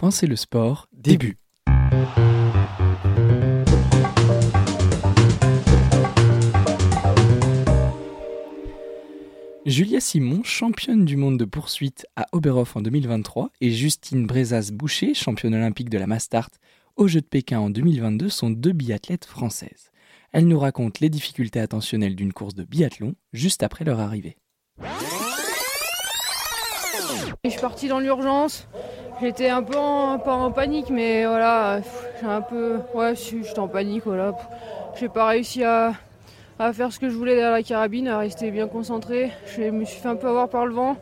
Pensez le sport, début. Julia Simon, championne du monde de poursuite à Oberhof en 2023, et Justine Brezas-Boucher, championne olympique de la Mastart aux Jeux de Pékin en 2022, sont deux biathlètes françaises. Elles nous racontent les difficultés attentionnelles d'une course de biathlon juste après leur arrivée. Je suis partie dans l'urgence. J'étais un peu en, panique, mais voilà, j'ai un peu. Ouais, j'étais en panique, voilà. J'ai pas réussi à, faire ce que je voulais derrière la carabine, à rester bien concentré. Je me suis fait un peu avoir par le vent.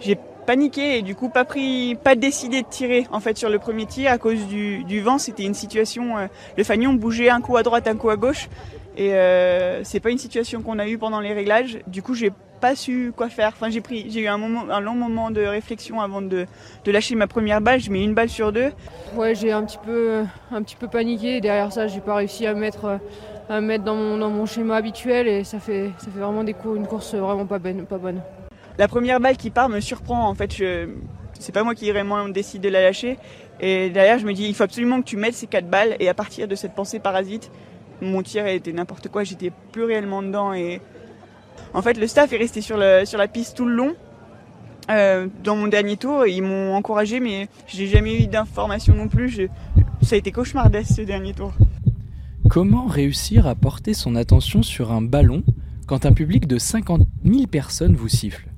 J'ai paniqué et du coup pas pris, pas décidé de tirer en fait sur le premier tir à cause du, du vent. C'était une situation, euh, le fanion bougeait un coup à droite, un coup à gauche et euh, c'est pas une situation qu'on a eue pendant les réglages. Du coup j'ai pas su quoi faire. Enfin j'ai pris, j'ai eu un moment, un long moment de réflexion avant de, de lâcher ma première balle. Je mets une balle sur deux. Ouais, j'ai un petit peu, un petit peu paniqué. Derrière ça, j'ai pas réussi à mettre, à mettre dans mon, dans mon schéma habituel et ça fait, ça fait vraiment des cours, une course vraiment pas bonne, pas bonne. La première balle qui part me surprend. En fait, je, c'est pas moi qui vraiment décide de la lâcher. Et derrière, je me dis, il faut absolument que tu mettes ces quatre balles. Et à partir de cette pensée parasite, mon tir était n'importe quoi. J'étais plus réellement dedans et en fait, le staff est resté sur, sur la piste tout le long. Euh, dans mon dernier tour, ils m'ont encouragé, mais j'ai jamais eu d'informations non plus. Ça a été cauchemardesque ce dernier tour. Comment réussir à porter son attention sur un ballon quand un public de 50 000 personnes vous siffle?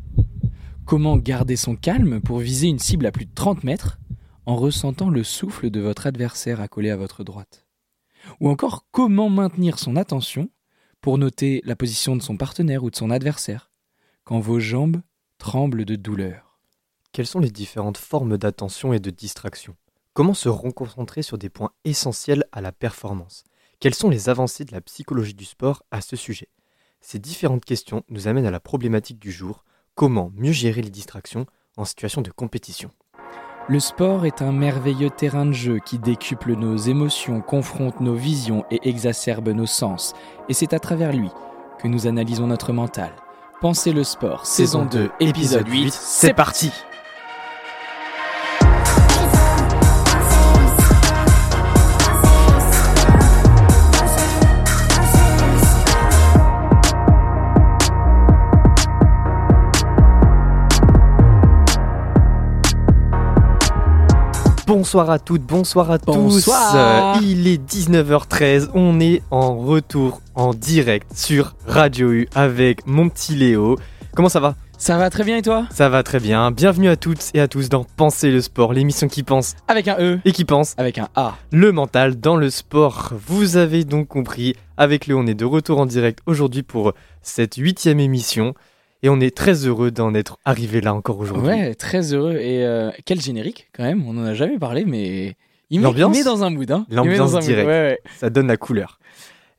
Comment garder son calme pour viser une cible à plus de 30 mètres en ressentant le souffle de votre adversaire accolé à votre droite? Ou encore, comment maintenir son attention pour noter la position de son partenaire ou de son adversaire, quand vos jambes tremblent de douleur. Quelles sont les différentes formes d'attention et de distraction? Comment se reconcentrer sur des points essentiels à la performance? Quelles sont les avancées de la psychologie du sport à ce sujet? Ces différentes questions nous amènent à la problématique du jour, comment mieux gérer les distractions en situation de compétition? Le sport est un merveilleux terrain de jeu qui décuple nos émotions, confronte nos visions et exacerbe nos sens. Et c'est à travers lui que nous analysons notre mental. Pensez le sport, saison 2, épisode 8, c'est parti Bonsoir à toutes, bonsoir à bonsoir. tous. Il est 19h13, on est en retour en direct sur Radio U avec mon petit Léo. Comment ça va? Ça va très bien et toi? Ça va très bien. Bienvenue à toutes et à tous dans Penser le sport, l'émission qui pense avec un E et qui pense avec un A. Le mental dans le sport. Vous avez donc compris, avec Léo on est de retour en direct aujourd'hui pour cette huitième émission. Et on est très heureux d'en être arrivé là encore aujourd'hui. Ouais, très heureux. Et euh, quel générique quand même, on n'en a jamais parlé, mais il met, met dans un mood. Hein. L'ambiance directe, ouais, ouais. ça donne la couleur.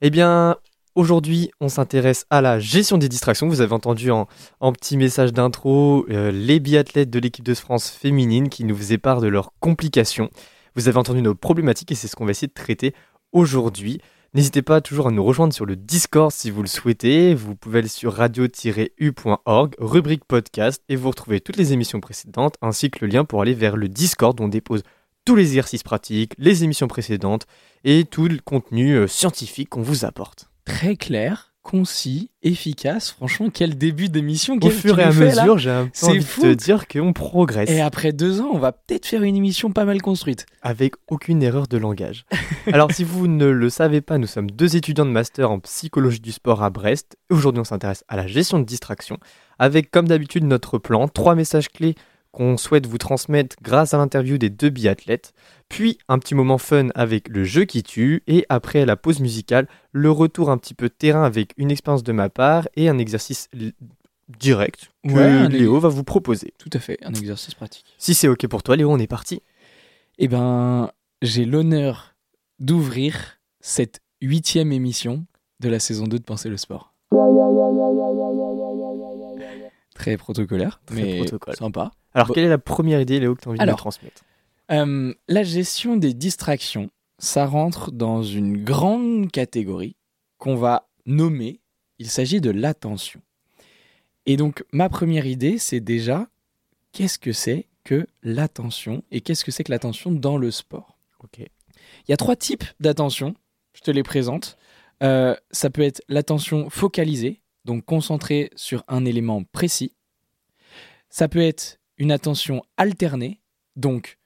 Eh bien, aujourd'hui, on s'intéresse à la gestion des distractions. Vous avez entendu en, en petit message d'intro euh, les biathlètes de l'équipe de France féminine qui nous faisaient part de leurs complications. Vous avez entendu nos problématiques et c'est ce qu'on va essayer de traiter aujourd'hui. N'hésitez pas toujours à nous rejoindre sur le Discord si vous le souhaitez. Vous pouvez aller sur radio-u.org, rubrique podcast, et vous retrouvez toutes les émissions précédentes, ainsi que le lien pour aller vers le Discord où on dépose tous les exercices pratiques, les émissions précédentes et tout le contenu euh, scientifique qu'on vous apporte. Très clair, concis, efficace. Franchement, quel début d'émission. Au fur et à mesure, j'ai un peu envie de te dire qu'on progresse. Et après deux ans, on va peut-être faire une émission pas mal construite. Avec aucune erreur de langage. Alors, si vous ne le savez pas, nous sommes deux étudiants de master en psychologie du sport à Brest. Aujourd'hui, on s'intéresse à la gestion de distraction. Avec, comme d'habitude, notre plan, trois messages clés qu'on souhaite vous transmettre grâce à l'interview des deux biathlètes, puis un petit moment fun avec le jeu qui tue, et après la pause musicale, le retour un petit peu terrain avec une expérience de ma part et un exercice direct que Léo va vous proposer. Tout à fait, un exercice pratique. Si c'est ok pour toi, Léo, on est parti. Eh ben, j'ai l'honneur d'ouvrir cette huitième émission de la saison 2 de Penser le sport. Très protocolaire, Très mais sympa. Alors, quelle est la première idée, Léo, que tu as envie Alors, de transmettre euh, La gestion des distractions, ça rentre dans une grande catégorie qu'on va nommer, il s'agit de l'attention. Et donc, ma première idée, c'est déjà, qu'est-ce que c'est que l'attention et qu'est-ce que c'est que l'attention dans le sport? Ok. Il y a trois types d'attention, je te les présente. Euh, ça peut être l'attention focalisée, donc concentrée sur un élément précis. Ça peut être une attention alternée, donc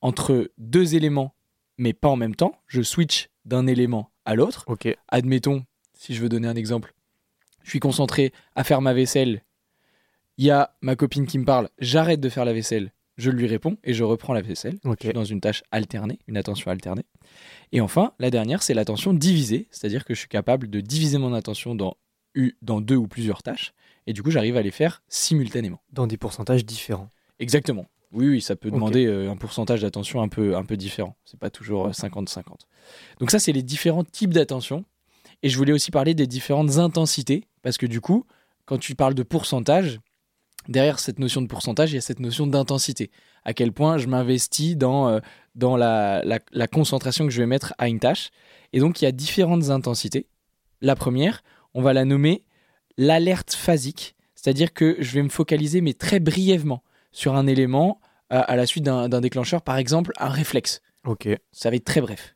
entre deux éléments, mais pas en même temps. Je switch d'un élément à l'autre. Admettons, si je veux donner un exemple, je suis concentré à faire ma vaisselle. Il y a ma copine qui me parle, j'arrête de faire la vaisselle, je lui réponds et je reprends la vaisselle. Je suis dans une tâche alternée, une attention alternée. Et enfin, la dernière, c'est l'attention divisée, c'est-à-dire que je suis capable de diviser mon attention dans deux ou plusieurs tâches, et du coup, j'arrive à les faire simultanément. Dans des pourcentages différents. Exactement. Oui, oui, ça peut demander euh, un pourcentage d'attention un peu, un peu différent. C'est pas toujours euh, 50-50. Donc ça, c'est les différents types d'attention. Et je voulais aussi parler des différentes intensités, parce que du coup, quand tu parles de pourcentage, derrière cette notion de pourcentage, il y a cette notion d'intensité. À quel point je m'investis dans, euh, dans la, la- la concentration que je vais mettre à une tâche. Et donc, il y a différentes intensités. La première, on va la nommer l'alerte phasique, c'est-à-dire que je vais me focaliser, mais très brièvement, sur un élément à, à la suite d'un déclencheur, par exemple un réflexe. Ok. Ça va être très bref.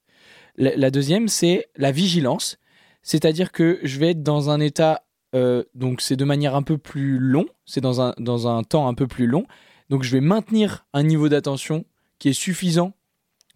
La, la deuxième, c'est la vigilance, c'est-à-dire que je vais être dans un état, euh, donc c'est de manière un peu plus long, c'est dans un, dans un temps un peu plus long, donc je vais maintenir un niveau d'attention qui est suffisant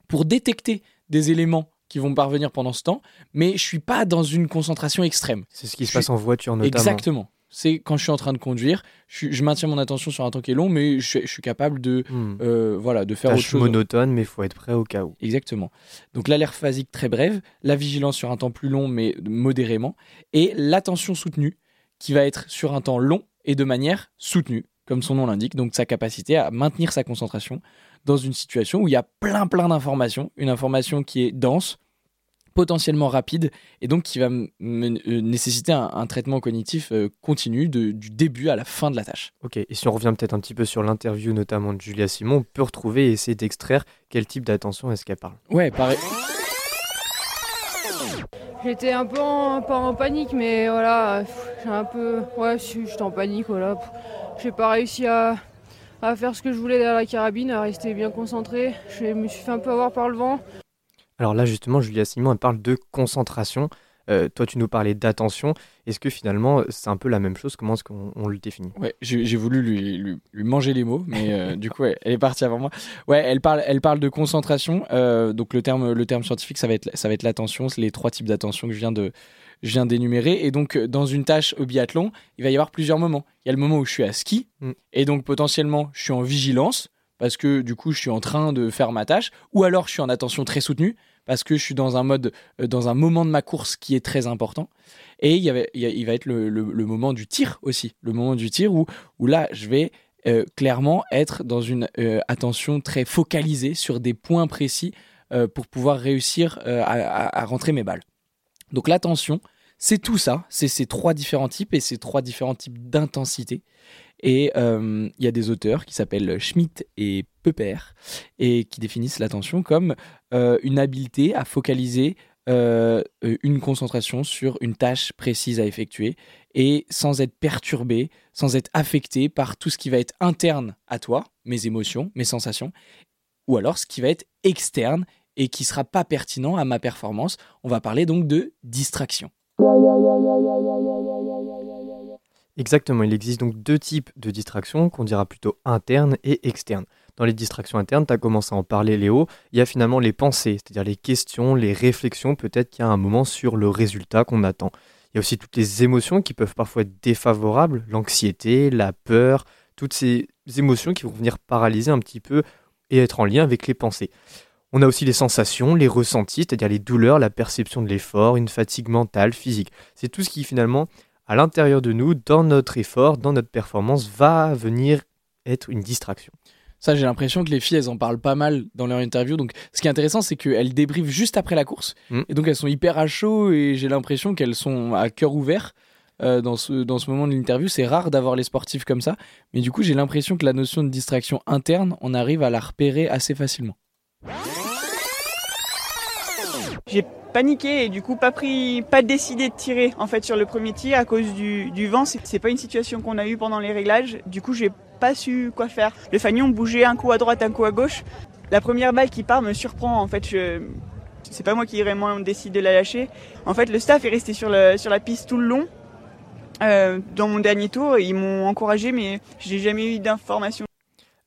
pour détecter des éléments qui vont parvenir pendant ce temps, mais je suis pas dans une concentration extrême. C'est ce qui se Je passe en voiture notamment. Exactement. C'est quand je suis en train de conduire, je, maintiens mon attention sur un temps qui est long, mais je, suis- je suis capable de, Hmm. euh, voilà, de faire autre Tâche chose. monotone, mais il faut être prêt au cas où. Exactement. Donc l'alerte phasique très brève, la vigilance sur un temps plus long mais modérément, et l'attention soutenue qui va être sur un temps long et de manière soutenue, comme son nom l'indique, donc sa capacité à maintenir sa concentration dans une situation où il y a plein plein d'informations, une information qui est dense, potentiellement rapide, et donc qui va euh, nécessiter un, un traitement cognitif euh, continu de- du début à la fin de la tâche. Ok, et si on revient peut-être un petit peu sur l'interview notamment de Julia Simon, on peut retrouver et essayer d'extraire quel type d'attention est-ce qu'elle parle. Ouais, pareil. J'étais un peu en, pas en panique, mais voilà, j'ai un peu. Ouais, si, j'étais en panique, voilà. J'ai pas réussi à, à faire ce que je voulais derrière la carabine, à rester bien concentré. Je me suis fait un peu avoir par le vent. Alors là justement, Julia Simon, elle parle de concentration. Euh, toi, tu nous parlais d'attention. Est-ce que finalement, c'est un peu la même chose? Comment est-ce qu'on on le définit? Ouais, j'ai voulu lui, lui, lui manger les mots, mais euh, du coup, elle est partie avant moi. Ouais, elle parle, elle parle de concentration. euh, donc le terme, le terme scientifique, ça va être, ça va être l'attention. C'est les trois types d'attention que je viens de, je viens d'énumérer. Et donc, euh, dans une tâche au biathlon, il va y avoir plusieurs moments. Il y a le moment où je suis à ski, Mm. et donc potentiellement, je suis en vigilance parce que du coup, je suis en train de faire ma tâche, ou alors je suis en attention très soutenue parce que je suis dans un mode, euh, dans un moment de ma course qui est très important. Et il, va être le, moment du tir aussi, le moment du tir où, là, je vais euh, clairement être dans une euh, attention très focalisée sur des points précis pour pouvoir réussir à rentrer mes balles. Donc l'attention, c'est tout ça, c'est ces trois différents types et ces trois différents types d'intensité. Et euh, il y a des auteurs qui s'appellent Schmitt et Pepper et qui définissent l'attention comme euh, une habileté à focaliser euh, une concentration sur une tâche précise à effectuer et sans être perturbé, sans être affecté par tout ce qui va être interne à toi, mes émotions, mes sensations, ou alors ce qui va être externe et qui sera pas pertinent à ma performance. On va parler donc de distraction. Exactement, il existe donc deux types de distractions qu'on dira plutôt internes et externes. Dans les distractions internes, tu as commencé à en parler Léo, il y a finalement les pensées, c'est-à-dire les questions, les réflexions peut-être qu'il y a un moment sur le résultat qu'on attend. Il y a aussi toutes les émotions qui peuvent parfois être défavorables, l'anxiété, la peur, toutes ces émotions qui vont venir paralyser un petit peu et être en lien avec les pensées. On a aussi les sensations, les ressentis, c'est-à-dire les douleurs, la perception de l'effort, une fatigue mentale, physique. C'est tout ce qui finalement à l'intérieur de nous, dans notre effort, dans notre performance, va venir être une distraction. Ça, j'ai l'impression que les filles, elles en parlent pas mal dans leur interview. Donc, ce qui est intéressant, c'est qu'elles débriefent juste après la course. Mm. Et donc, elles sont hyper à chaud et j'ai l'impression qu'elles sont à cœur ouvert euh, dans, ce, dans ce moment de l'interview. C'est rare d'avoir les sportifs comme ça. Mais du coup, j'ai l'impression que la notion de distraction interne, on arrive à la repérer assez facilement. J'ai paniqué et du coup pas pris, pas décidé de tirer en fait sur le premier tir à cause du, du vent. C'est pas une situation qu'on a eue pendant les réglages. Du coup j'ai pas su quoi faire. Le fanion bougeait un coup à droite, un coup à gauche. La première balle qui part me surprend. En fait, je... c'est pas moi qui vraiment décide de la lâcher. En fait, le staff est resté sur, le... sur la piste tout le long. Euh, dans mon dernier tour, ils m'ont encouragé, mais j'ai jamais eu d'informations.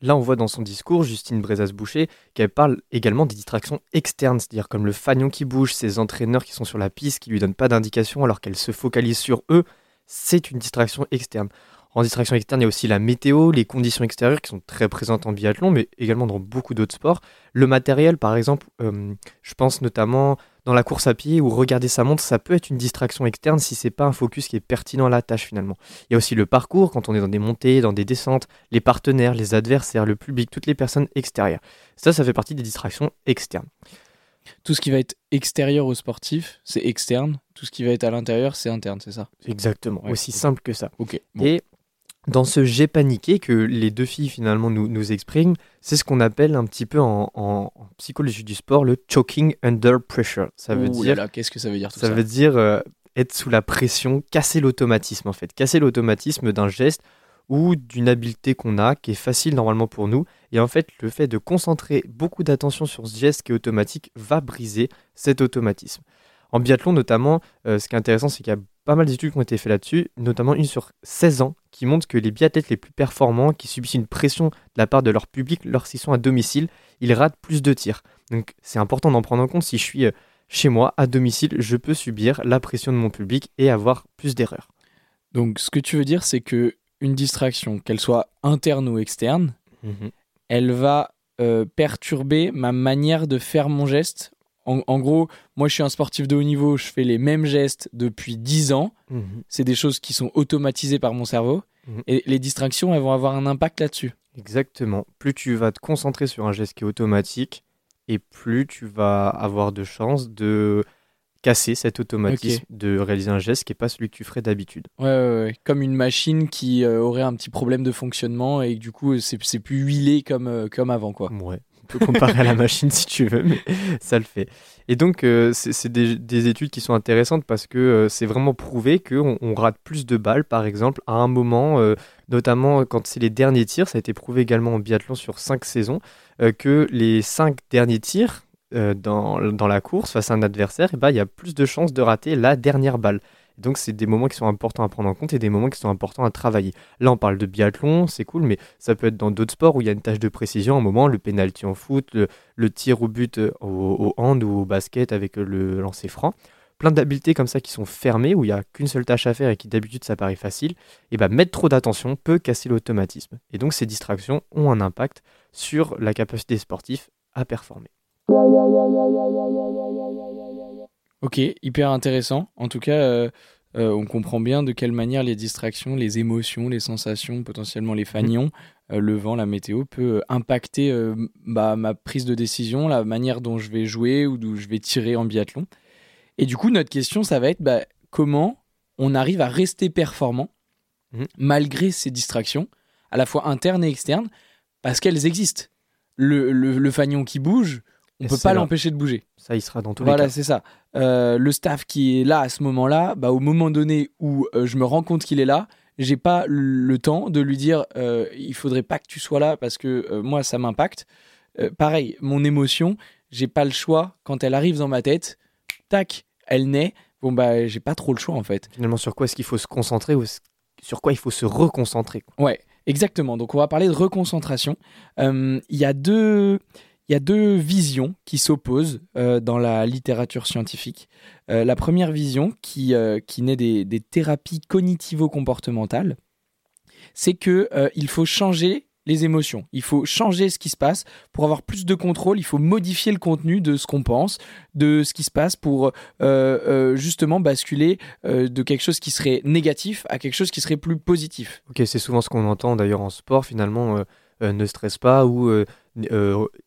Là, on voit dans son discours Justine Brezas-Boucher qu'elle parle également des distractions externes, c'est-à-dire comme le fanion qui bouge, ses entraîneurs qui sont sur la piste, qui lui donnent pas d'indication alors qu'elle se focalise sur eux. C'est une distraction externe. En distraction externe, il y a aussi la météo, les conditions extérieures qui sont très présentes en biathlon, mais également dans beaucoup d'autres sports. Le matériel, par exemple, euh, je pense notamment dans la course à pied ou regarder sa montre, ça peut être une distraction externe si c'est pas un focus qui est pertinent à la tâche finalement. Il y a aussi le parcours quand on est dans des montées, dans des descentes, les partenaires, les adversaires, le public, toutes les personnes extérieures. Ça, ça fait partie des distractions externes. Tout ce qui va être extérieur au sportif, c'est externe. Tout ce qui va être à l'intérieur, c'est interne, c'est ça? Exactement, aussi simple que ça. Ok. Et dans ce j'ai paniqué que les deux filles finalement nous, nous expriment, c'est ce qu'on appelle un petit peu en, en, psychologie du sport le choking under pressure. Ça veut dire. Qu'est-ce que ça veut dire tout ça, ça veut dire euh, être sous la pression, casser l'automatisme en fait, casser l'automatisme d'un geste ou d'une habileté qu'on a qui est facile normalement pour nous. Et en fait, le fait de concentrer beaucoup d'attention sur ce geste qui est automatique va briser cet automatisme. En biathlon notamment, euh, ce qui est intéressant, c'est qu'il y a pas mal d'études qui ont été faites là-dessus, notamment une sur 16 ans, qui montre que les biathlètes les plus performants, qui subissent une pression de la part de leur public lorsqu'ils sont à domicile, ils ratent plus de tirs. Donc c'est important d'en prendre en compte. Si je suis euh, chez moi, à domicile, je peux subir la pression de mon public et avoir plus d'erreurs. Donc ce que tu veux dire, c'est que une distraction, qu'elle soit interne ou externe, mhm. elle va euh, perturber ma manière de faire mon geste en, gros, moi je suis un sportif de haut niveau, je fais les mêmes gestes depuis 10 ans. Mhm. C'est des choses qui sont automatisées par mon cerveau. Mhm. Et les distractions, elles vont avoir un impact là-dessus. Exactement. Plus tu vas te concentrer sur un geste qui est automatique, et plus tu vas avoir de chances de casser cet automatisme de réaliser un geste qui n'est pas celui que tu ferais d'habitude. Ouais, ouais, ouais, comme une machine qui euh, aurait un petit problème de fonctionnement et du coup c'est plus huilé comme, euh, comme avant. Quoi. Ouais, on peut comparer à la machine si tu veux, mais ça le fait. Et donc, euh, c'est des, études qui sont intéressantes parce que euh, c'est vraiment prouvé qu'on on rate plus de balles, par exemple, à un moment, euh, notamment quand c'est les derniers tirs, ça a été prouvé également en biathlon sur cinq saisons, que les cinq derniers tirs dans, dans, la course face à un adversaire, eh ben, il y a plus de chances de rater la dernière balle. Donc c'est des moments qui sont importants à prendre en compte et des moments qui sont importants à travailler. Là on parle de biathlon, c'est cool, mais ça peut être dans d'autres sports où il y a une tâche de précision, un moment, le penalty en foot, le, tir au but euh, au, hand ou au basket avec le lancer franc. Plein d'habiletés comme ça qui sont fermées, où il n'y a qu'une seule tâche à faire et qui d'habitude ça paraît facile, et bah mettre trop d'attention peut casser l'automatisme. Et donc ces distractions ont un impact sur la capacité sportive à performer. Ok, hyper intéressant. En tout cas, euh, euh, on comprend bien de quelle manière les distractions, les émotions, les sensations, potentiellement les fanions, euh, le vent, la météo, peut impacter bah, ma prise de décision, la manière dont je vais jouer ou d'où je vais tirer en biathlon. Et du coup, notre question, ça va être bah, comment on arrive à rester performant mhm. malgré ces distractions, à la fois internes et externes, parce qu'elles existent. Le, le, le, fanion qui bouge, on peut pas l'empêcher de bouger. Ça, il sera dans tous les cas. Voilà, c'est ça. Euh, le staff qui est là à ce moment-là, bah, au moment donné où euh, je me rends compte qu'il est là, j'ai pas le temps de lui dire euh, il faudrait pas que tu sois là parce que moi ça m'impacte. pareil, mon émotion, j'ai pas le choix quand elle arrive dans ma tête. Tac, elle naît. Bon bah j'ai pas trop le choix en fait. Finalement, sur quoi est-ce qu'il faut se concentrer ou sur quoi il faut se reconcentrer Ouais, exactement. Donc on va parler de reconcentration. Il y a deux il y a deux visions qui s'opposent euh, dans la littérature scientifique. Euh, la première vision, qui, euh, qui naît des, thérapies cognitivo-comportementales, c'est qu'il il faut changer les émotions. Il faut changer ce qui se passe pour avoir plus de contrôle. Il faut modifier le contenu de ce qu'on pense, de ce qui se passe pour justement basculer de quelque chose qui serait négatif à quelque chose qui serait plus positif. Ok, c'est souvent ce qu'on entend d'ailleurs en sport finalement. Ne stresse pas ou euh,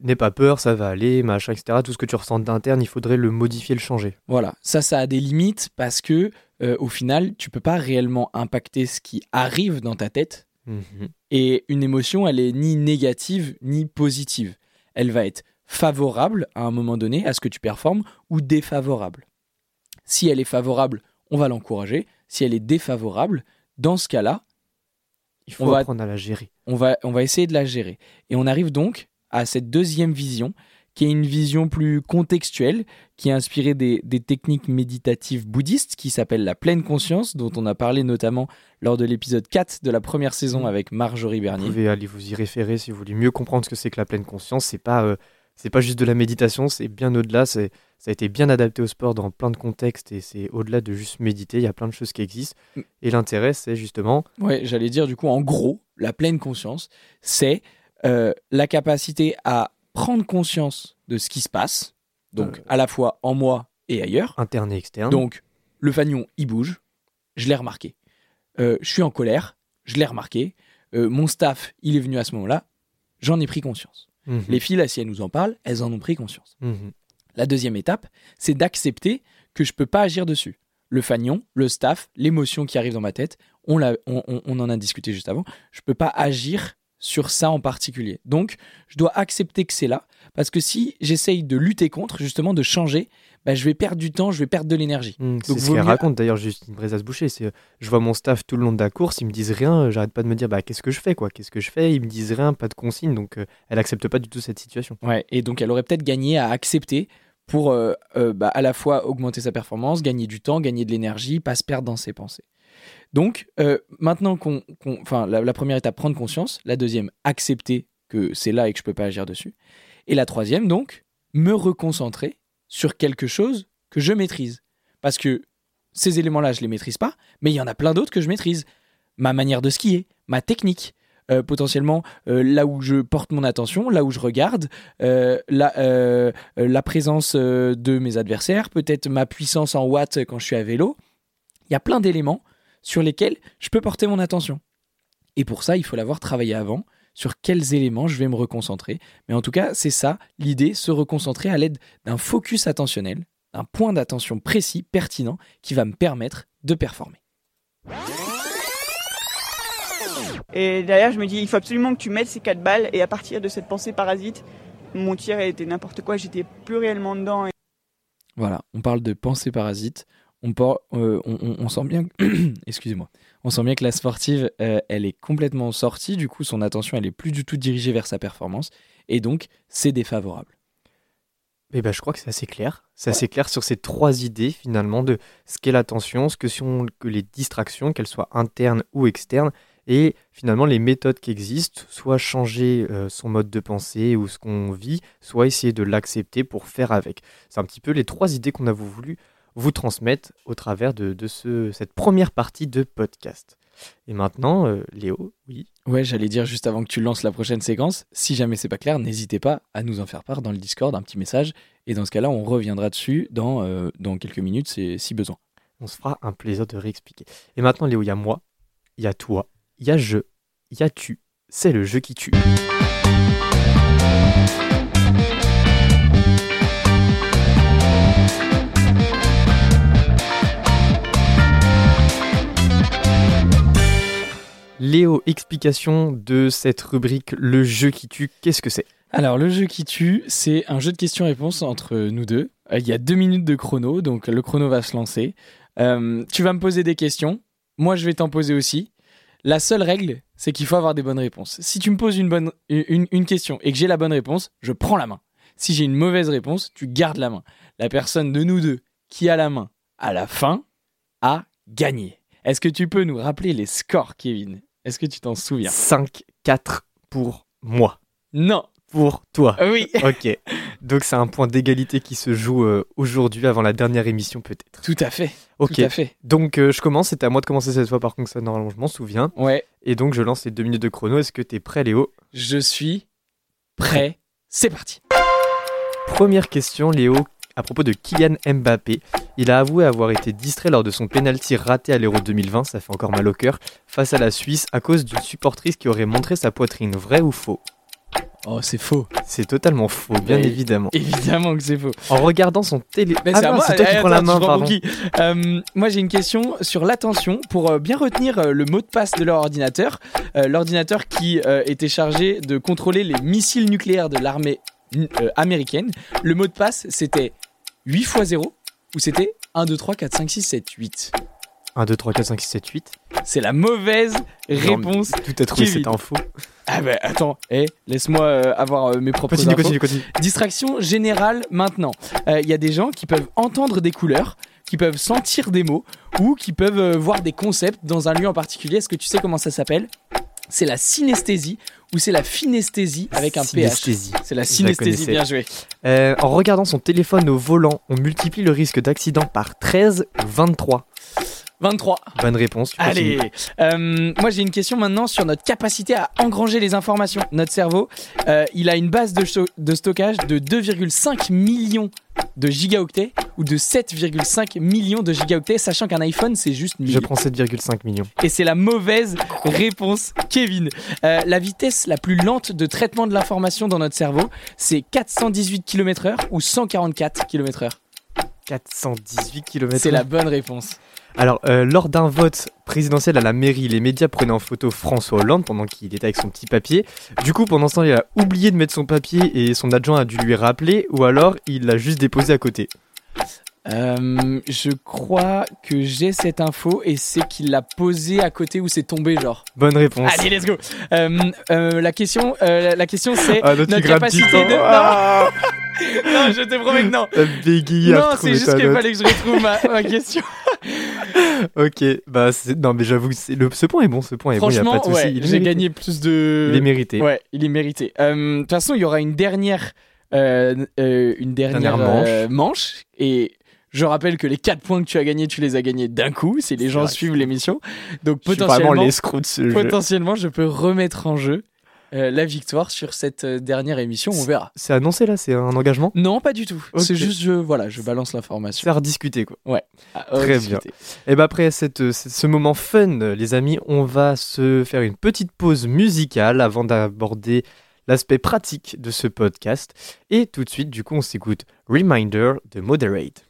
n'aie pas peur, ça va aller, machin, etc. Tout ce que tu ressens d'interne, il faudrait le modifier, le changer. Voilà, ça, ça a des limites parce que euh, au final, tu peux pas réellement impacter ce qui arrive dans ta tête. Mhm. Et une émotion, elle est ni négative ni positive. Elle va être favorable à un moment donné à ce que tu performes ou défavorable. Si elle est favorable, on va l'encourager. Si elle est défavorable, dans ce cas-là, Il faut On va- apprendre à la gérer. on va, on va essayer de la gérer. Et on arrive donc à cette deuxième vision, qui est une vision plus contextuelle, qui est inspirée des, des techniques méditatives bouddhistes, qui s'appelle la pleine conscience, dont on a parlé notamment lors de l'épisode 4 de la première saison avec Marjorie Vous Bernier. pouvez aller vous y référer si vous voulez mieux comprendre ce que c'est que la pleine conscience. C'est pas, euh, c'est pas juste de la méditation, c'est bien au-delà. C'est, ça a été bien adapté au sport dans plein de contextes et c'est au-delà de juste méditer. Il y a plein de choses qui existent. Mm. Et l'intérêt, c'est justement Ouais, j'allais dire du coup, en gros, la pleine conscience, c'est euh, la capacité à prendre conscience de ce qui se passe, donc Euh. à la fois en moi et ailleurs. interne et externe. Donc, le fanion, il bouge, je l'ai remarqué. Euh, je suis en colère, je l'ai remarqué. Mon staff, il est venu à ce moment-là, j'en ai pris conscience. Mhm. Les filles, là, si elles nous en parlent, elles en ont pris conscience. Mhm. La deuxième étape, c'est d'accepter que je peux pas agir dessus. Le fanion, le staff, l'émotion qui arrive dans ma tête, on, l'a- on, on- on en a discuté juste avant, je peux pas agir sur ça en particulier. Donc, je dois accepter que c'est là, parce que si j'essaye de lutter contre, justement de changer, bah, je vais perdre du temps, je vais perdre de l'énergie. Mm, c'est ce qu'elle mieux- raconte d'ailleurs, Justine Breza boucher C'est, je vois mon staff tout le long de la course, ils me disent rien, euh, j'arrête pas de me dire bah, qu'est-ce que je fais, quoi, qu'est-ce que je fais, ils me disent rien, pas de consigne, donc euh, elle accepte pas du tout cette situation. Ouais, et donc elle aurait peut-être gagné à accepter pour euh, euh, bah, à la fois augmenter sa performance, gagner du temps, gagner de l'énergie, pas se perdre dans ses pensées. Donc euh, maintenant qu'on, enfin la, la première étape prendre conscience, la deuxième accepter que c'est là et que je peux pas agir dessus, et la troisième donc me reconcentrer sur quelque chose que je maîtrise, parce que ces éléments-là je les maîtrise pas, mais il y en a plein d'autres que je maîtrise, ma manière de skier, ma technique. Euh, potentiellement euh, là où je porte mon attention, là où je regarde, euh, la, euh, la présence de mes adversaires, peut-être ma puissance en watts quand je suis à vélo. Il y a plein d'éléments sur lesquels je peux porter mon attention. Et pour ça, il faut l'avoir travaillé avant, sur quels éléments je vais me reconcentrer. Mais en tout cas, c'est ça l'idée, se reconcentrer à l'aide d'un focus attentionnel, d'un point d'attention précis, pertinent, qui va me permettre de performer. Et derrière, je me dis, il faut absolument que tu mettes ces quatre balles. Et à partir de cette pensée parasite, mon tir était n'importe quoi. J'étais plus réellement dedans. Et Voilà, on parle de pensée parasite. On, par- euh, on, on- on sent bien, que- excusez-moi, on sent bien que la sportive, euh, elle est complètement sortie. Du coup, son attention, elle est plus du tout dirigée vers sa performance, et donc c'est défavorable. Et ben, je crois que c'est assez clair. C'est assez clair sur ces trois idées finalement de ce qu'est l'attention, ce que sont que les distractions, qu'elles soient internes ou externes, et finalement les méthodes qui existent, soit changer euh, son mode de pensée ou ce qu'on vit, soit essayer de l'accepter pour faire avec. C'est un petit peu les trois idées qu'on a voulu vous transmettre au travers de, de ce, cette première partie de podcast. Et maintenant, euh, Léo, oui, Ouais, j'allais dire juste avant que tu lances la prochaine séquence, si jamais c'est pas clair, n'hésitez pas à nous en faire part dans le Discord, un petit message, et dans ce cas-là, on reviendra dessus dans, euh, dans quelques minutes si besoin. on se fera un plaisir de réexpliquer. Et maintenant, Léo, il y a moi, il y a toi, y a je, il y a tu. C'est le jeu qui tue. Léo, explication de cette rubrique Le jeu qui tue, qu'est-ce que c'est? Alors, le jeu qui tue, c'est un jeu de questions-réponses entre nous deux. Euh, Il y a deux minutes de chrono, donc le chrono va se lancer. Euh, tu vas me poser des questions, moi je vais t'en poser aussi. La seule règle, c'est qu'il faut avoir des bonnes réponses. Si tu me poses une, bonne, une, une question et que j'ai la bonne réponse, je prends la main. Si j'ai une mauvaise réponse, tu gardes la main. La personne de nous deux qui a la main à la fin a gagné. Est-ce que tu peux nous rappeler les scores, Kevin? Est-ce que tu t'en souviens? 5-4 pour moi. Non Pour toi. Oui Ok. Donc c'est un point d'égalité qui se joue euh, aujourd'hui avant la dernière émission peut-être. Tout à fait. Ok. Tout à fait. Donc euh, je commence, c'était à moi de commencer cette fois par contre ça normalement je m'en souviens. Ouais, Et donc je lance les deux minutes de chrono. Est-ce que t'es prêt Léo? Je suis prêt. C'est parti. Première question Léo à propos de Kylian Mbappé. Il a avoué avoir été distrait lors de son penalty raté à l'Euro 2020, ça fait encore mal au cœur, face à la Suisse à cause d'une supportrice qui aurait montré sa poitrine. Vrai ou faux? Oh, c'est faux. C'est totalement faux, bien évidemment. Évidemment que c'est faux. En regardant son télé... Mais Ah c'est toi qui Eh, prends la main, pardon. Euh, moi, j'ai une question sur l'attention pour euh, bien retenir euh, le mot de passe de leur ordinateur. L'ordinateur qui était chargé de contrôler les missiles nucléaires de l'armée américaine. Le mot de passe, c'était 8 x 0 ou c'était 1, 2, 3, 4, 5, 6, 7, 8 1, 2, 3, 4, 5, 6, 7, 8. C'est la mauvaise réponse. Tout a trouvé cette info. Ah bah attends, eh, laisse-moi euh, avoir euh, mes propres Continue, infos. continue, continue. Distraction générale maintenant. Euh, Il y a des gens qui peuvent entendre des couleurs, qui peuvent sentir des mots ou qui peuvent euh, voir des concepts dans un lieu en particulier. Est-ce que tu sais comment ça s'appelle? C'est la synesthésie ou c'est la finesthésie avec un PH Synesthésie. C'est la synesthésie, bien joué. Euh, en regardant son téléphone au volant, on multiplie le risque d'accident par 13 ou 23. 23. Bonne réponse. Allez, euh, moi j'ai une question maintenant sur notre capacité à engranger les informations. Notre cerveau, euh, il a une base de, stockage de 2,5 millions de gigaoctets ou de 7,5 millions de gigaoctets, sachant qu'un iPhone c'est juste 1000. Je prends 7,5 millions. Et c'est la mauvaise réponse, Kevin. Euh, la vitesse la plus lente de traitement de l'information dans notre cerveau, c'est 418 km/h ou 144 km/h. 418 km. C'est la bonne réponse. Alors, euh, lors d'un vote présidentiel à la mairie, les médias prenaient en photo François Hollande pendant qu'il était avec son petit papier. Du coup, pendant ce temps, il a oublié de mettre son papier et son adjoint a dû lui rappeler, ou alors il l'a juste déposé à côté. Euh, je crois que j'ai cette info et c'est qu'il l'a posé à côté où c'est tombé genre. Bonne réponse. Allez, let's go. Euh, euh, la question, euh, la question c'est Ah, notre capacité de. Ah Non, non, je te promets que non. Non, c'est juste qu'il fallait que je retrouve ma, ma question. Ok, bah non mais j'avoue, le... ce point est bon, ce point est bon, y a Franchement, pas de souci. ouais, j'ai gagné plus de. Il est mérité. Ouais, il est mérité. Euh, De toute façon, il y aura une dernière, euh, euh, une dernière, Dernière manche. Et je rappelle que les 4 points que tu as gagnés, tu les as gagnés d'un coup. Si les gens vrai, suivent l'émission. Donc Je suis vraiment potentiellement, l'escroc de ce jeu. potentiellement, je peux remettre en jeu euh, la victoire sur cette euh, dernière émission. On verra. C'est annoncé là, c'est un engagement? Non, pas du tout. C'est juste, je, voilà, je balance l'information. C'est à rediscuter quoi. Ah, Très discuter. Et bah après cette, euh, ce moment fun, les amis, on va se faire une petite pause musicale avant d'aborder l'aspect pratique de ce podcast. Et tout de suite, du coup, on s'écoute Reminder de Moderate.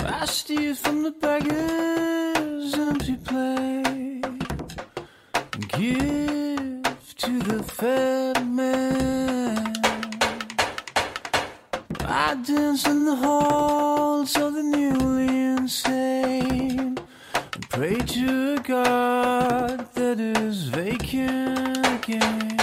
I steal from the beggar's empty plate. Give to the fat man. I dance in the halls of the newly insane. And pray to a God that is vacant again.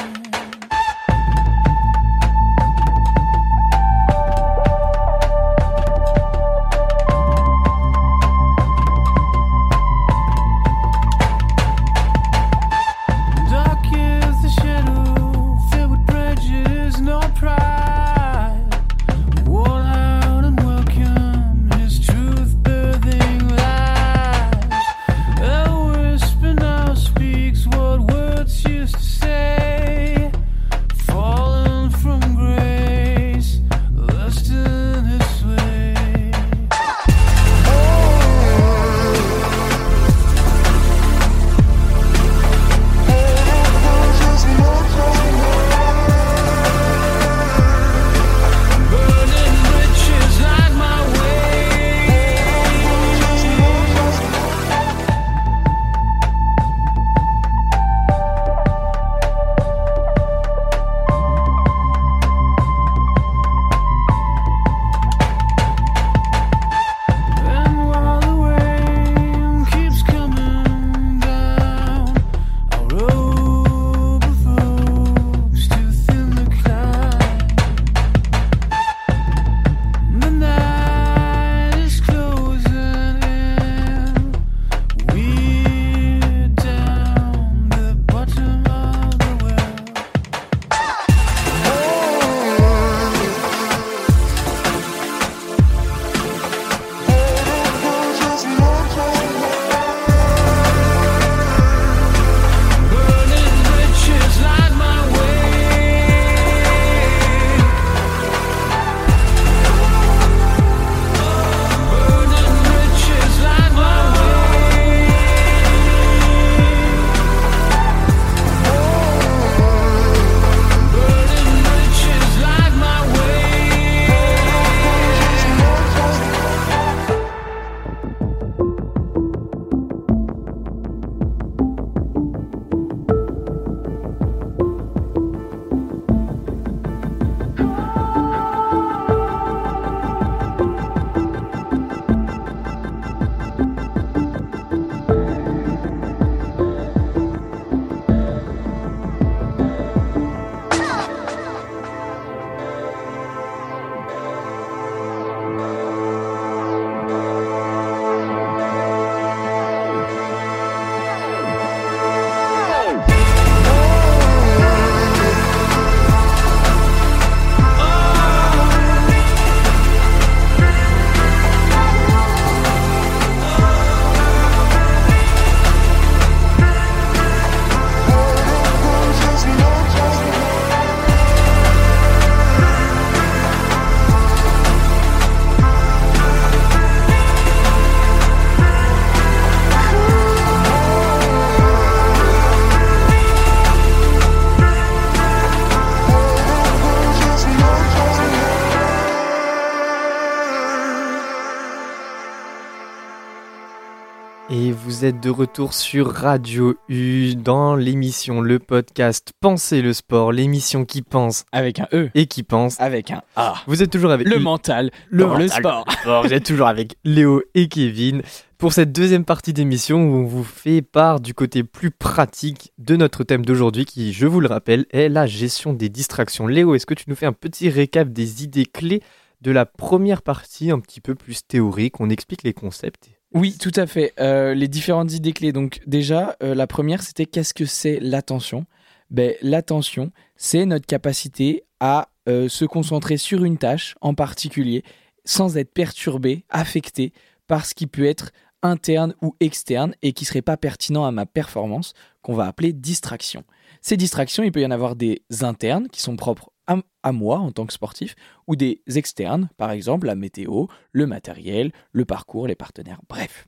Vous êtes de retour sur Radio U dans l'émission, le podcast Pensez le sport, l'émission qui pense Avec un E. et qui pense. Avec un A. Vous êtes toujours avec Le mental le dans le sport. Vous êtes toujours avec Léo et Kevin pour cette deuxième partie d'émission où on vous fait part du côté plus pratique de notre thème d'aujourd'hui qui, je vous le rappelle, est la gestion des distractions. Léo, est-ce que tu nous fais un petit récap des idées clés de la première partie, un petit peu plus théorique? On explique les concepts. Oui, tout à fait. Euh, les différentes idées clés. Donc déjà, euh, la première, c'était qu'est-ce que c'est l'attention? Ben, L'attention, c'est notre capacité à euh, se concentrer sur une tâche en particulier sans être perturbé, affecté par ce qui peut être interne ou externe et qui serait pas pertinent à ma performance, qu'on va appeler distraction. Ces distractions, il peut y en avoir des internes qui sont propres à, moi en tant que sportif, ou des externes, par exemple la météo, le matériel, le parcours, les partenaires, bref.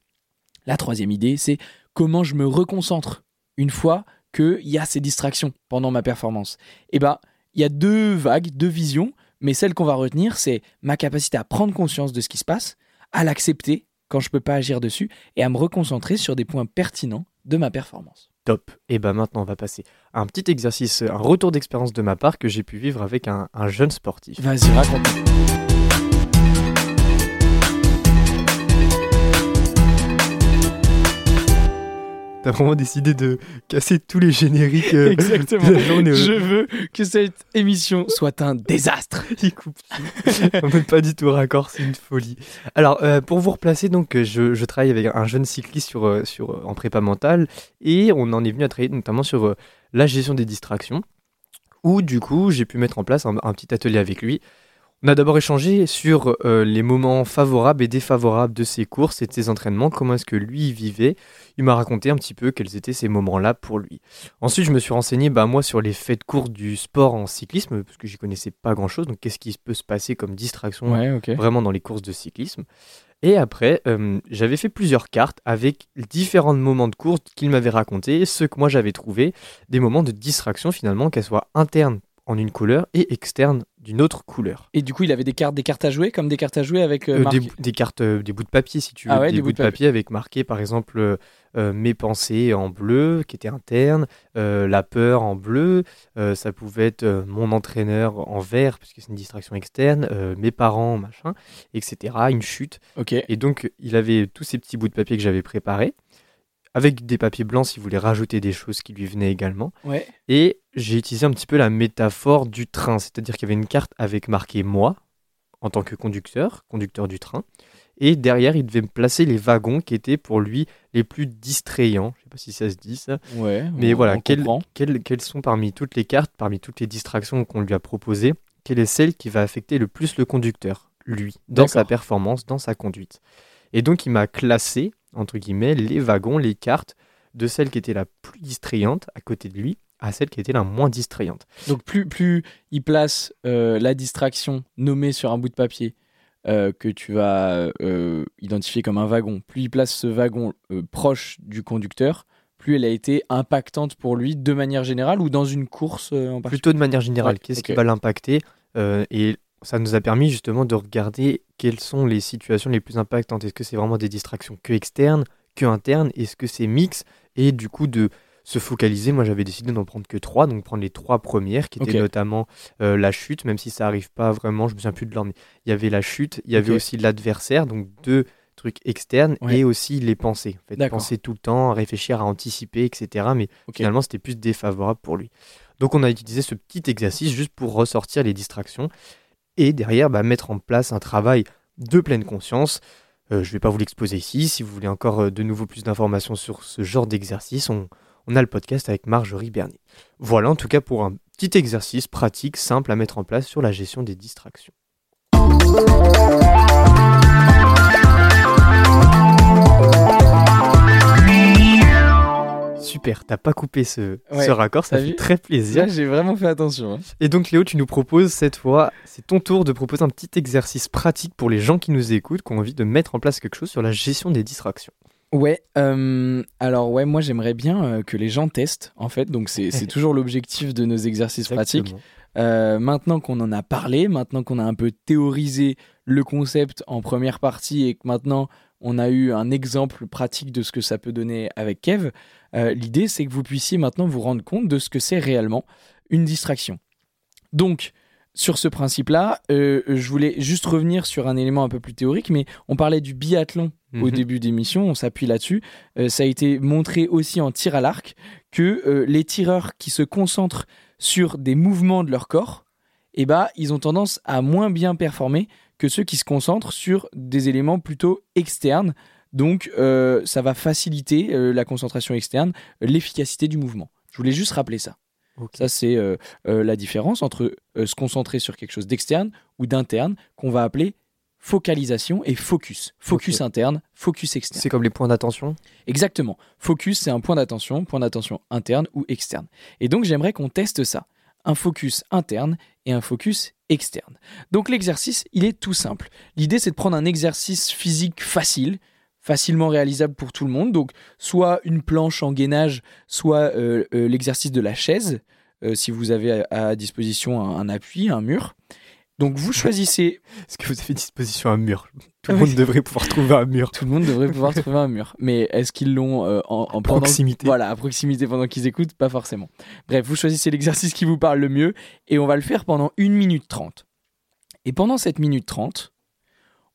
La troisième idée, c'est comment je me reconcentre une fois qu'il y a ces distractions pendant ma performance. Et ben, il y a deux vagues, deux visions, mais celle qu'on va retenir, c'est ma capacité à prendre conscience de ce qui se passe, à l'accepter quand je peux pas agir dessus, et à me reconcentrer sur des points pertinents de ma performance. Top. Et ben maintenant, on va passer à un petit exercice, un retour d'expérience de ma part que j'ai pu vivre avec un, un jeune sportif. Vas-y, raconte. T'as vraiment décidé de casser tous les génériques euh, Exactement. de la journée. Je veux que cette émission soit un désastre. Il coupe tout. Pas du tout raccord, c'est une folie. Alors, euh, pour vous replacer, donc, euh, je, je travaille avec un jeune cycliste sur, euh, sur, euh, en prépa mentale et on en est venu à travailler notamment sur euh, la gestion des distractions où, du coup, j'ai pu mettre en place un, un petit atelier avec lui. On a d'abord échangé sur euh, les moments favorables et défavorables de ses courses et de ses entraînements, comment est-ce que lui vivait? Il m'a raconté un petit peu quels étaient ces moments-là pour lui. Ensuite, je me suis renseigné, bah, moi, sur les faits de course du sport en cyclisme, parce que j'y connaissais pas grand-chose. Donc, qu'est-ce qui peut se passer comme distraction Ouais, vraiment dans les courses de cyclisme? Et après, euh, j'avais fait plusieurs cartes avec différents moments de course qu'il m'avait raconté, ceux que moi j'avais trouvé, des moments de distraction finalement, qu'elles soient internes en une couleur et externes d'une autre couleur. Et du coup, il avait des cartes, des cartes à jouer, comme des cartes à jouer avec euh, Euh, des, des cartes, euh, des bouts de papier si tu veux, Ah ouais, des, bouts de papier. avec marqué par exemple euh, mes pensées en bleu qui était interne, la peur en bleu, ça pouvait être mon entraîneur en vert puisque c'est une distraction externe, mes parents machin, etc. Une chute. Ok. Et donc, il avait tous ces petits bouts de papier que j'avais préparés, avec des papiers blancs s'il voulait rajouter des choses qui lui venaient également. Ouais. Et j'ai utilisé un petit peu la métaphore du train, c'est-à-dire qu'il y avait une carte avec marqué moi, en tant que conducteur, conducteur du train. Et derrière, il devait me placer les wagons qui étaient pour lui les plus distrayants. Je sais pas si ça se dit ça. Ouais. Mais on- voilà, quel-. Quelles, sont parmi toutes les cartes, parmi toutes les distractions qu'on lui a proposées, quelle est celle qui va affecter le plus le conducteur, lui, dans sa performance, dans sa conduite Et donc, il m'a classé, entre guillemets, les wagons, les cartes, de celle qui était la plus distrayante à côté de lui à celle qui était la moins distrayante. Donc plus, plus il place euh, la distraction nommée sur un bout de papier euh, que tu vas euh, identifier comme un wagon, plus il place ce wagon proche du conducteur, plus elle a été impactante pour lui de manière générale ou dans une course en particulier? Plutôt de manière générale, Ouais, qu'est-ce qui va l'impacter Et ça nous a permis justement de regarder quelles sont les situations les plus impactantes. Est-ce que c'est vraiment des distractions que externes, que internes? Est-ce que c'est mix Et du coup, de se focaliser, moi j'avais décidé d'en prendre que trois, donc prendre les trois premières, qui étaient notamment euh, la chute, même si ça arrive pas vraiment, je me souviens plus de l'ordre, mais il y avait la chute, il y avait aussi l'adversaire, donc deux trucs externes, Ouais. et aussi les pensées. En fait, penser tout le temps, réfléchir, à anticiper, etc. Mais finalement, c'était plus défavorable pour lui. Donc on a utilisé ce petit exercice juste pour ressortir les distractions et derrière bah, mettre en place un travail de pleine conscience. Euh, je ne vais pas vous l'exposer ici. Si vous voulez encore euh, de nouveau plus d'informations sur ce genre d'exercice, on, a le podcast avec Marjorie Bernier. Voilà en tout cas pour un petit exercice pratique, simple à mettre en place sur la gestion des distractions. Super, t'as pas coupé ce, Ouais, ce raccord, ça fait très plaisir. Là, j'ai vraiment fait attention. hein. Et donc Léo, tu nous proposes cette fois, c'est ton tour de proposer un petit exercice pratique pour les gens qui nous écoutent, qui ont envie de mettre en place quelque chose sur la gestion des distractions. Ouais, euh, alors ouais, moi j'aimerais bien euh, que les gens testent en fait, donc c'est toujours l'objectif de nos exercices pratiques. Euh, maintenant qu'on en a parlé, maintenant qu'on a un peu théorisé le concept en première partie et que maintenant on a eu un exemple pratique de ce que ça peut donner avec Kev, euh, l'idée c'est que vous puissiez maintenant vous rendre compte de ce que c'est réellement une distraction. Donc, sur ce principe-là, euh, je voulais juste revenir sur un élément un peu plus théorique, mais on parlait du biathlon au Mhm. début d'émission, on s'appuie là-dessus. Euh, ça a été montré aussi en tir à l'arc que les tireurs qui se concentrent sur des mouvements de leur corps, eh ben, ils ont tendance à moins bien performer que ceux qui se concentrent sur des éléments plutôt externes. Donc, euh, ça va faciliter euh, la concentration externe, l'efficacité du mouvement. Je voulais juste rappeler ça. Ça, c'est euh, la différence entre se concentrer sur quelque chose d'externe ou d'interne qu'on va appeler focalisation et focus. Focus interne, focus externe. C'est comme les points d'attention? Exactement. Focus, c'est un point d'attention, point d'attention interne ou externe. Et donc, j'aimerais qu'on teste ça. Un focus interne et un focus externe. Donc, l'exercice, il est tout simple. L'idée, c'est de prendre un exercice physique facile, facilement réalisable pour tout le monde. Donc, soit une planche en gainage, soit euh, euh, l'exercice de la chaise, euh, si vous avez à, disposition un appui, un mur. Donc, vous choisissez Est-ce que vous avez disposition un mur? Tout Ah le monde devrait pouvoir trouver un mur. tout le monde devrait pouvoir trouver un mur. Mais est-ce qu'ils l'ont euh, en, en pendant- Proximité. Voilà, à proximité pendant qu'ils écoutent, pas forcément. Bref, vous choisissez l'exercice qui vous parle le mieux et on va le faire pendant 1 minute 30. Et pendant cette minute 30,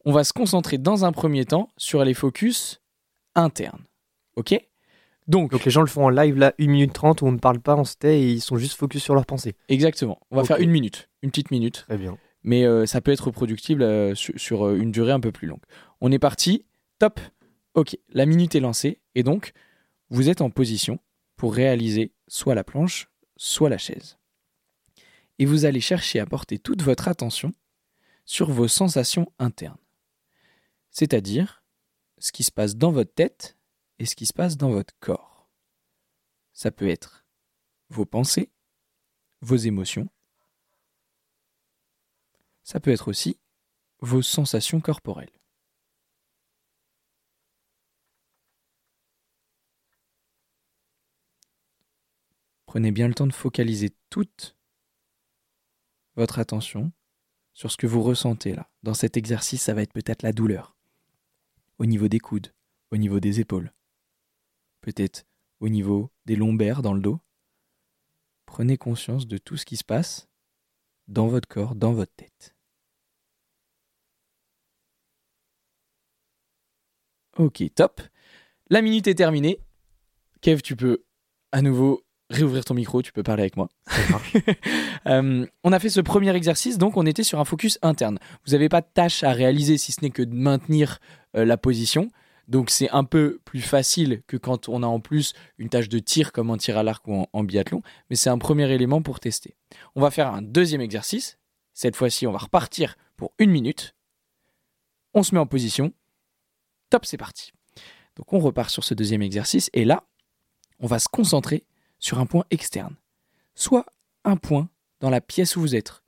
on va se concentrer dans un premier temps sur les focus internes. Ok? Donc, Donc les gens le font en live là, 1 minute 30 où on ne parle pas, on se tait et ils sont juste focus sur leurs pensées. exactement. On va faire une minute, une petite minute. Très bien. Mais euh, ça peut être reproductible euh, sur, euh, une durée un peu plus longue. On est parti, top. Ok, la minute est lancée et donc vous êtes en position pour réaliser soit la planche, soit la chaise. Et vous allez chercher à porter toute votre attention sur vos sensations internes, c'est-à-dire ce qui se passe dans votre tête et ce qui se passe dans votre corps. Ça peut être vos pensées, vos émotions, ça peut être aussi vos sensations corporelles. Prenez bien le temps de focaliser toute votre attention sur ce que vous ressentez là. Dans cet exercice, ça va être peut-être la douleur. Au niveau des coudes, au niveau des épaules. Peut-être au niveau des lombaires dans le dos. Prenez conscience de tout ce qui se passe dans votre corps, dans votre tête. Ok, top. La minute est terminée. Kev, tu peux à nouveau réouvrir ton micro, tu peux parler avec moi. Euh, on a fait ce premier exercice, donc on était sur un focus interne. Vous n'avez pas de tâche à réaliser si ce n'est que de maintenir euh, la position. Donc c'est un peu plus facile que quand on a en plus une tâche de tir comme en tir à l'arc ou en, biathlon, mais c'est un premier élément pour tester. On va faire un deuxième exercice. Cette fois-ci, on va repartir pour une minute. On se met en position. Top, c'est parti. Donc on repart sur ce deuxième exercice et là, on va se concentrer sur un point externe. Soit un point dans la pièce où vous êtes,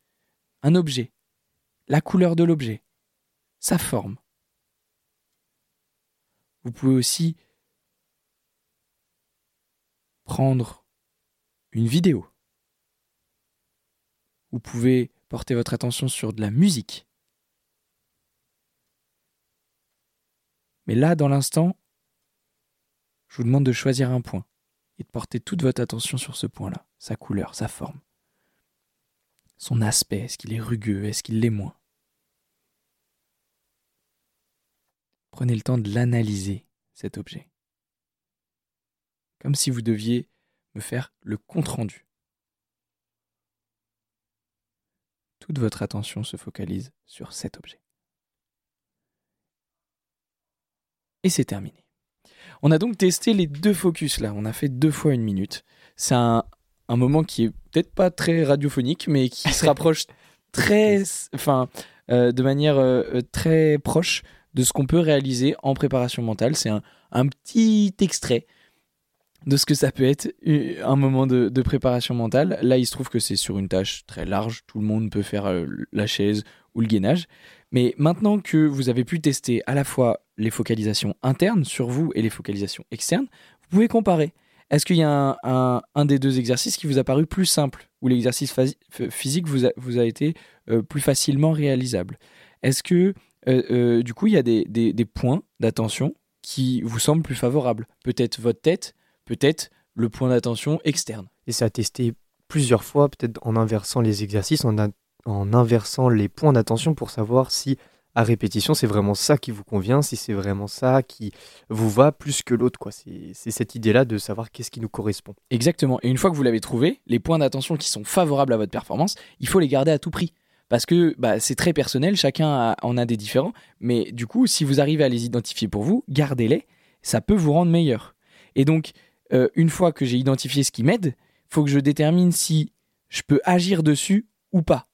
un objet, la couleur de l'objet, sa forme. Vous pouvez aussi prendre une vidéo. Vous pouvez porter votre attention sur de la musique. Mais là, dans l'instant, je vous demande de choisir un point et de porter toute votre attention sur ce point-là, sa couleur, sa forme, son aspect, est-ce qu'il est rugueux, est-ce qu'il l'est moins. Prenez le temps de l'analyser, cet objet. Comme si vous deviez me faire le compte-rendu. Toute votre attention se focalise sur cet objet. Et c'est terminé. On a donc testé les deux focus là. On a fait deux fois une minute. C'est un, un moment qui est peut-être pas très radiophonique, mais qui se rapproche très, enfin, euh, de manière euh, très proche de ce qu'on peut réaliser en préparation mentale. C'est un, petit extrait de ce que ça peut être un moment de, préparation mentale. Là, il se trouve que c'est sur une tâche très large. Tout le monde peut faire euh, la chaise ou le gainage. Mais maintenant que vous avez pu tester à la fois les focalisations internes sur vous et les focalisations externes, vous pouvez comparer. Est-ce qu'il y a un, des deux exercices qui vous a paru plus simple, ou l'exercice physique vous a, vous a été euh, plus facilement réalisable? Est-ce que euh, euh, du coup il y a des, des- des points d'attention qui vous semblent plus favorables Peut-être votre tête, peut-être le point d'attention externe. Et c'est à tester plusieurs fois, peut-être en inversant les exercices, en, a- en inversant les points d'attention pour savoir si à répétition c'est vraiment ça qui vous convient, si c'est vraiment ça qui vous va plus que l'autre. quoi. C'est cette idée-là de savoir qu'est-ce qui nous correspond. Exactement. Et une fois que vous l'avez trouvé, les points d'attention qui sont favorables à votre performance, il faut les garder à tout prix. Parce que bah, c'est très personnel, chacun en a des différents. Mais du coup, si vous arrivez à les identifier pour vous, gardez-les. Ça peut vous rendre meilleur. Et donc, euh, une fois que j'ai identifié ce qui m'aide, faut que je détermine si je peux agir dessus ou pas.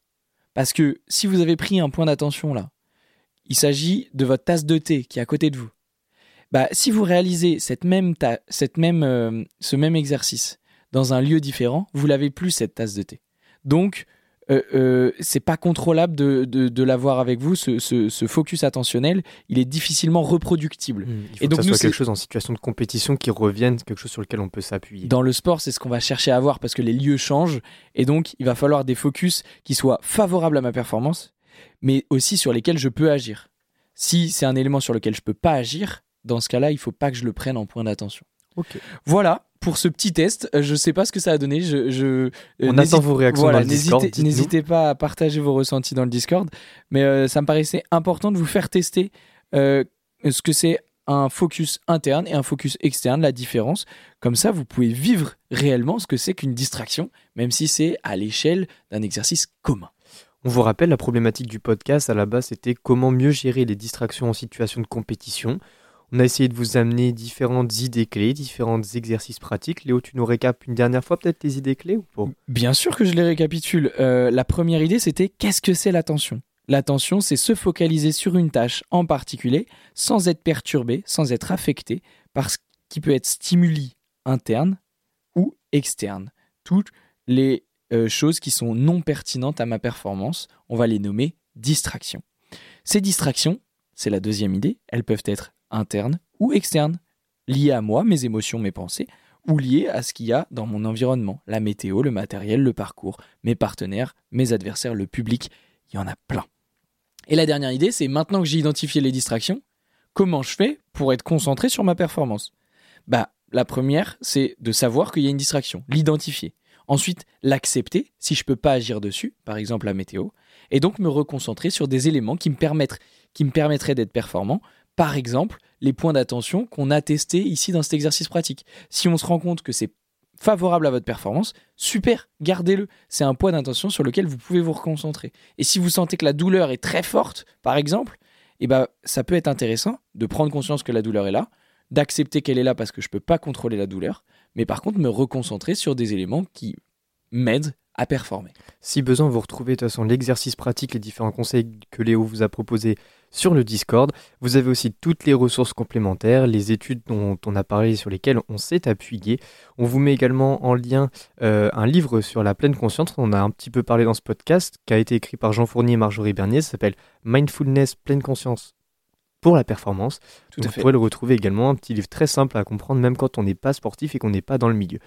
Parce que si vous avez pris un point d'attention là, il s'agit de votre tasse de thé qui est à côté de vous. Bah, si vous réalisez cette même ta- cette même, euh, ce même exercice dans un lieu différent, vous l'avez plus cette tasse de thé. Donc, euh, euh, c'est pas contrôlable de, de, de l'avoir avec vous. Ce, ce- ce focus attentionnel, il est difficilement reproductible. Il faut Et donc, que ça nous, soit quelque chose en situation de compétition qui revienne, quelque chose sur lequel on peut s'appuyer. Dans le sport, c'est ce qu'on va chercher à avoir parce que les lieux changent et donc il va falloir des focus qui soient favorables à ma performance, mais aussi sur lesquels je peux agir. Si c'est un élément sur lequel je peux pas agir, dans ce cas-là, il faut pas que je le prenne en point d'attention. Ok. Voilà pour ce petit test. Euh, Je sais pas ce que ça a donné. Je, je euh, On attend vos réactions voilà, dans le Discord. n'hésitez- pas à partager vos ressentis dans le Discord. Mais euh, ça me paraissait important de vous faire tester euh, ce que c'est un focus interne et un focus externe, la différence. Comme ça, vous pouvez vivre réellement ce que c'est qu'une distraction, même si c'est à l'échelle d'un exercice commun. On vous rappelle, la problématique du podcast à la base, c'était comment mieux gérer les distractions en situation de compétition. On a essayé de vous amener différentes idées clés, différents exercices pratiques. Léo, tu nous récapes une dernière fois peut-être les idées clés ou pas? Bien sûr que je les récapitule. Euh, la première idée, c'était qu'est-ce que c'est l'attention? L'attention, c'est se focaliser sur une tâche en particulier sans être perturbé, sans être affecté par ce qui peut être stimuli interne ou externe. Toutes les euh, choses qui sont non pertinentes à ma performance, on va les nommer distractions. Ces distractions, c'est la deuxième idée, elles peuvent être internes ou externes, liées à moi, mes émotions, mes pensées, ou liées à ce qu'il y a dans mon environnement, la météo, le matériel, le parcours, mes partenaires, mes adversaires, le public, il y en a plein. Et la dernière idée, c'est maintenant que j'ai identifié les distractions, comment je fais pour être concentré sur ma performance? Bah, la première, c'est de savoir qu'il y a une distraction, l'identifier. Ensuite, l'accepter si je peux pas agir dessus, par exemple la météo, et donc me reconcentrer sur des éléments qui me permettent, qui me permettraient d'être performant. Par exemple, les points d'attention qu'on a testés ici dans cet exercice pratique. Si on se rend compte que c'est favorable à votre performance, super, gardez-le. C'est un point d'attention sur lequel vous pouvez vous reconcentrer. Et si vous sentez que la douleur est très forte, par exemple, eh ben, ça peut être intéressant de prendre conscience que la douleur est là, d'accepter qu'elle est là parce que je ne peux pas contrôler la douleur, mais par contre me reconcentrer sur des éléments qui m'aident à performer. Si besoin, vous retrouvez de toute façon l'exercice pratique, les différents conseils que Léo vous a proposés sur le Discord. Vous avez aussi toutes les ressources complémentaires, les études dont on a parlé sur lesquelles on s'est appuyé. On vous met également en lien euh, un livre sur la pleine conscience, on a un petit peu parlé dans ce podcast, qui a été écrit par Jean Fournier et Marjorie Bernier, ça s'appelle Mindfulness, pleine conscience pour la performance. Tout vous fait. pourrez le retrouver également, un petit livre très simple à comprendre, même quand on n'est pas sportif et qu'on n'est pas dans le milieu.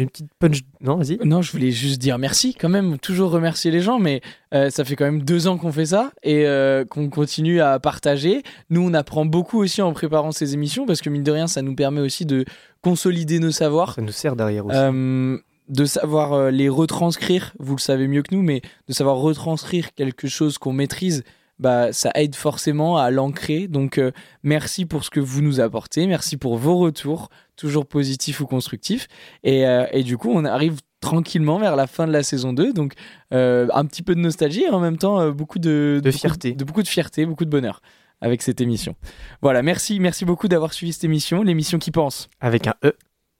Une petite punch... Non, vas-y. Non, je voulais juste dire merci quand même, toujours remercier les gens, mais euh, ça fait quand même deux ans qu'on fait ça et euh, qu'on continue à partager. Nous, on apprend beaucoup aussi en préparant ces émissions parce que mine de rien, ça nous permet aussi de consolider nos savoirs. Ça nous sert derrière aussi. Euh, de savoir euh, les retranscrire, vous le savez mieux que nous, mais de savoir retranscrire quelque chose qu'on maîtrise, bah, ça aide forcément à l'ancrer. Donc, euh, merci pour ce que vous nous apportez, merci pour vos retours, toujours positifs ou constructifs. Et, euh, et du coup, on arrive tranquillement vers la fin de la saison 2. Donc, euh, un petit peu de nostalgie et en même temps, beaucoup de, De beaucoup fierté. de beaucoup de fierté, beaucoup de bonheur avec cette émission. Voilà, merci, merci beaucoup d'avoir suivi cette émission, l'émission qui pense Avec un E,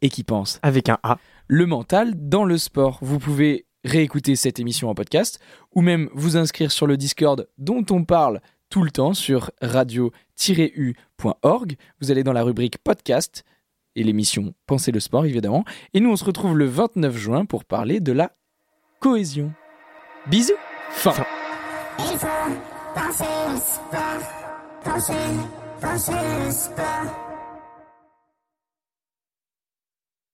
et qui pense avec un A. le mental dans le sport. Vous pouvez réécouter cette émission en podcast ou même vous inscrire sur le Discord dont on parle tout le temps sur radio-u.org. Vous allez dans la rubrique podcast et l'émission Pensez le sport évidemment. Et nous on se retrouve le 29 juin pour parler de la cohésion. Bisous. Fin. Il faut penser le sport, penser, penser le sport.